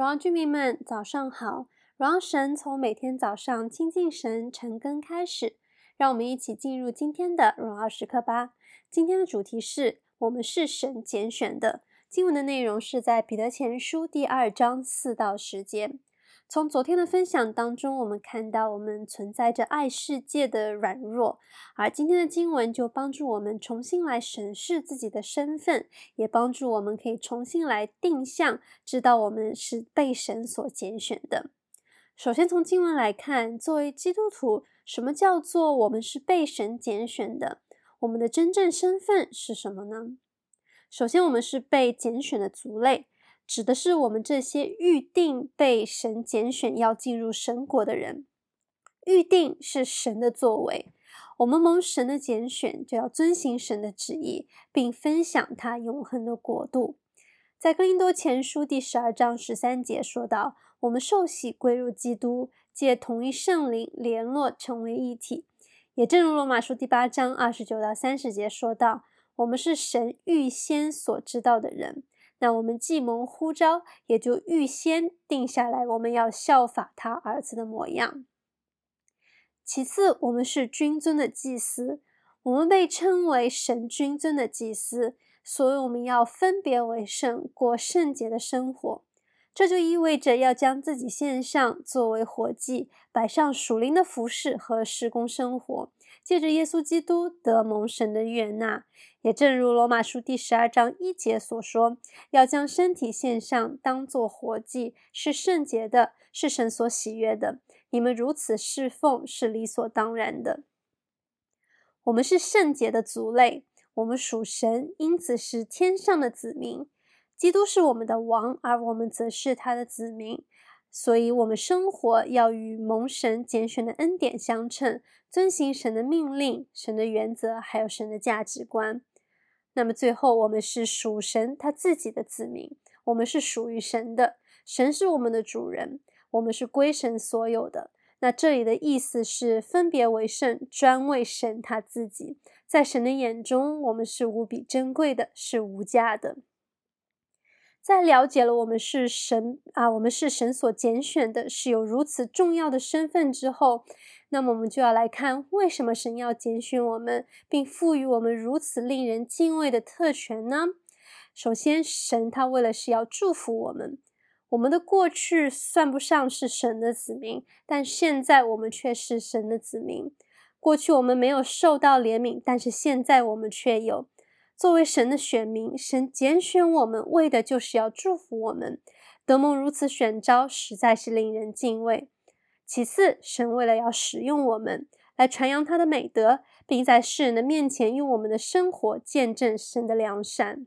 荣耀居民们，早上好！荣耀神从每天早上亲近神、晨更开始，让我们一起进入今天的荣耀时刻吧。今天的主题是我们是神拣选的。经文的内容是在彼得前书第二章四到十节。从昨天的分享当中，我们看到我们存在着爱世界的软弱，而今天的经文就帮助我们重新来审视自己的身份，也帮助我们可以重新来定向，知道我们是被神所拣选的。首先从经文来看，作为基督徒，什么叫做我们是被神拣选的？我们的真正身份是什么呢？首先，我们是被拣选的族类。指的是我们这些预定被神拣选要进入神国的人。预定是神的作为，我们蒙神的拣选，就要遵行神的旨意，并分享他永恒的国度。在哥林多前书第十二章十三节说到，我们受洗归入基督，借同一圣灵联络，成为一体。也正如罗马书第八章二十九到三十节说到，我们是神预先所知道的人。那我们既蒙呼召，也就预先定下来，我们要效法他儿子的模样。其次，我们是君尊的祭司，我们被称为神君尊的祭司，所以我们要分别为圣，过圣洁的生活。这就意味着要将自己献上，作为活祭，摆上属灵的服饰和施工生活。借着耶稣基督得蒙神的悦纳，也正如罗马书第十二章一节所说，要将身体献上，当作活祭，是圣洁的，是神所喜悦的。你们如此侍奉，是理所当然的。我们是圣洁的族类，我们属神，因此是天上的子民。基督是我们的王，而我们则是他的子民。所以，我们生活要与蒙神拣选的恩典相称，遵行神的命令、神的原则，还有神的价值观。那么，最后，我们是属神他自己的子民，我们是属于神的，神是我们的主人，我们是归神所有的。那这里的意思是分别为圣，专为神他自己。在神的眼中，我们是无比珍贵的，是无价的。在了解了我们是神啊，我们是神所拣选的，是有如此重要的身份之后，那么我们就要来看为什么神要拣选我们，并赋予我们如此令人敬畏的特权呢？首先，神他为了是要祝福我们，我们的过去算不上是神的子民，但现在我们却是神的子民。过去我们没有受到怜悯，但是现在我们却有。作为神的选民，神拣选我们，为的就是要祝福我们。得蒙如此选召，实在是令人敬畏。其次，神为了要使用我们，来传扬他的美德，并在世人的面前用我们的生活见证神的良善。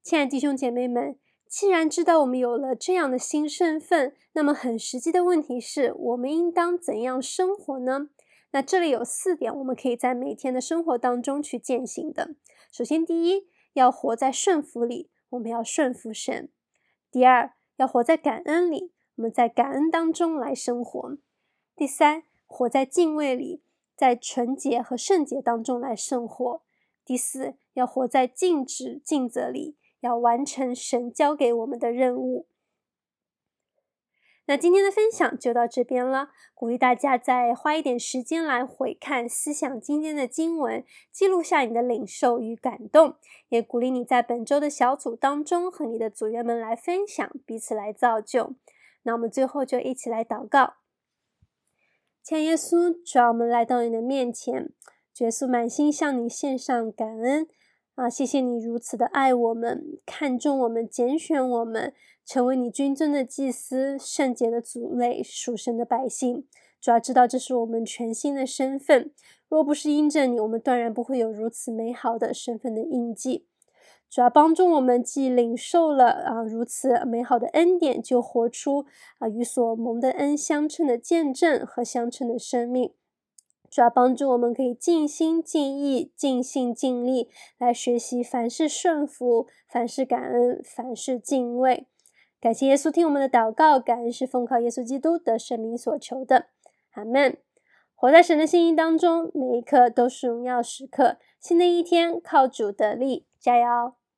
亲爱的弟兄姐妹们，既然知道我们有了这样的新身份，那么很实际的问题是我们应当怎样生活呢？那这里有四点，我们可以在每天的生活当中去践行的。首先，第一，要活在顺服里，我们要顺服神；第二，要活在感恩里，我们在感恩当中来生活；第三，活在敬畏里，在纯洁和圣洁当中来生活；第四，要活在尽职尽责里，要完成神交给我们的任务。那今天的分享就到这边了，鼓励大家再花一点时间来回看、思想今天的经文，记录下你的领受与感动，也鼓励你在本周的小组当中和你的组员们来分享，彼此来造就。那我们最后就一起来祷告，亲耶稣，主啊，我们来到你的面前，耶稣满心向你献上感恩。啊，谢谢你如此的爱我们，看重我们，拣选我们，成为你君尊的祭司，圣洁的族类，属神的百姓。主要知道这是我们全新的身份，若不是因着你，我们断然不会有如此美好的身份的印记。主要帮助我们，既领受了啊如此美好的恩典，就活出啊与所蒙的恩相称的见证和相称的生命。主要帮助我们可以尽心尽意、尽心尽力来学习，凡事顺服，凡事感恩，凡事敬畏。感谢耶稣听我们的祷告，感恩是奉靠耶稣基督的圣名所求的，阿门。活在神的心意当中，每一刻都是荣耀时刻。新的一天，靠主得力，加油！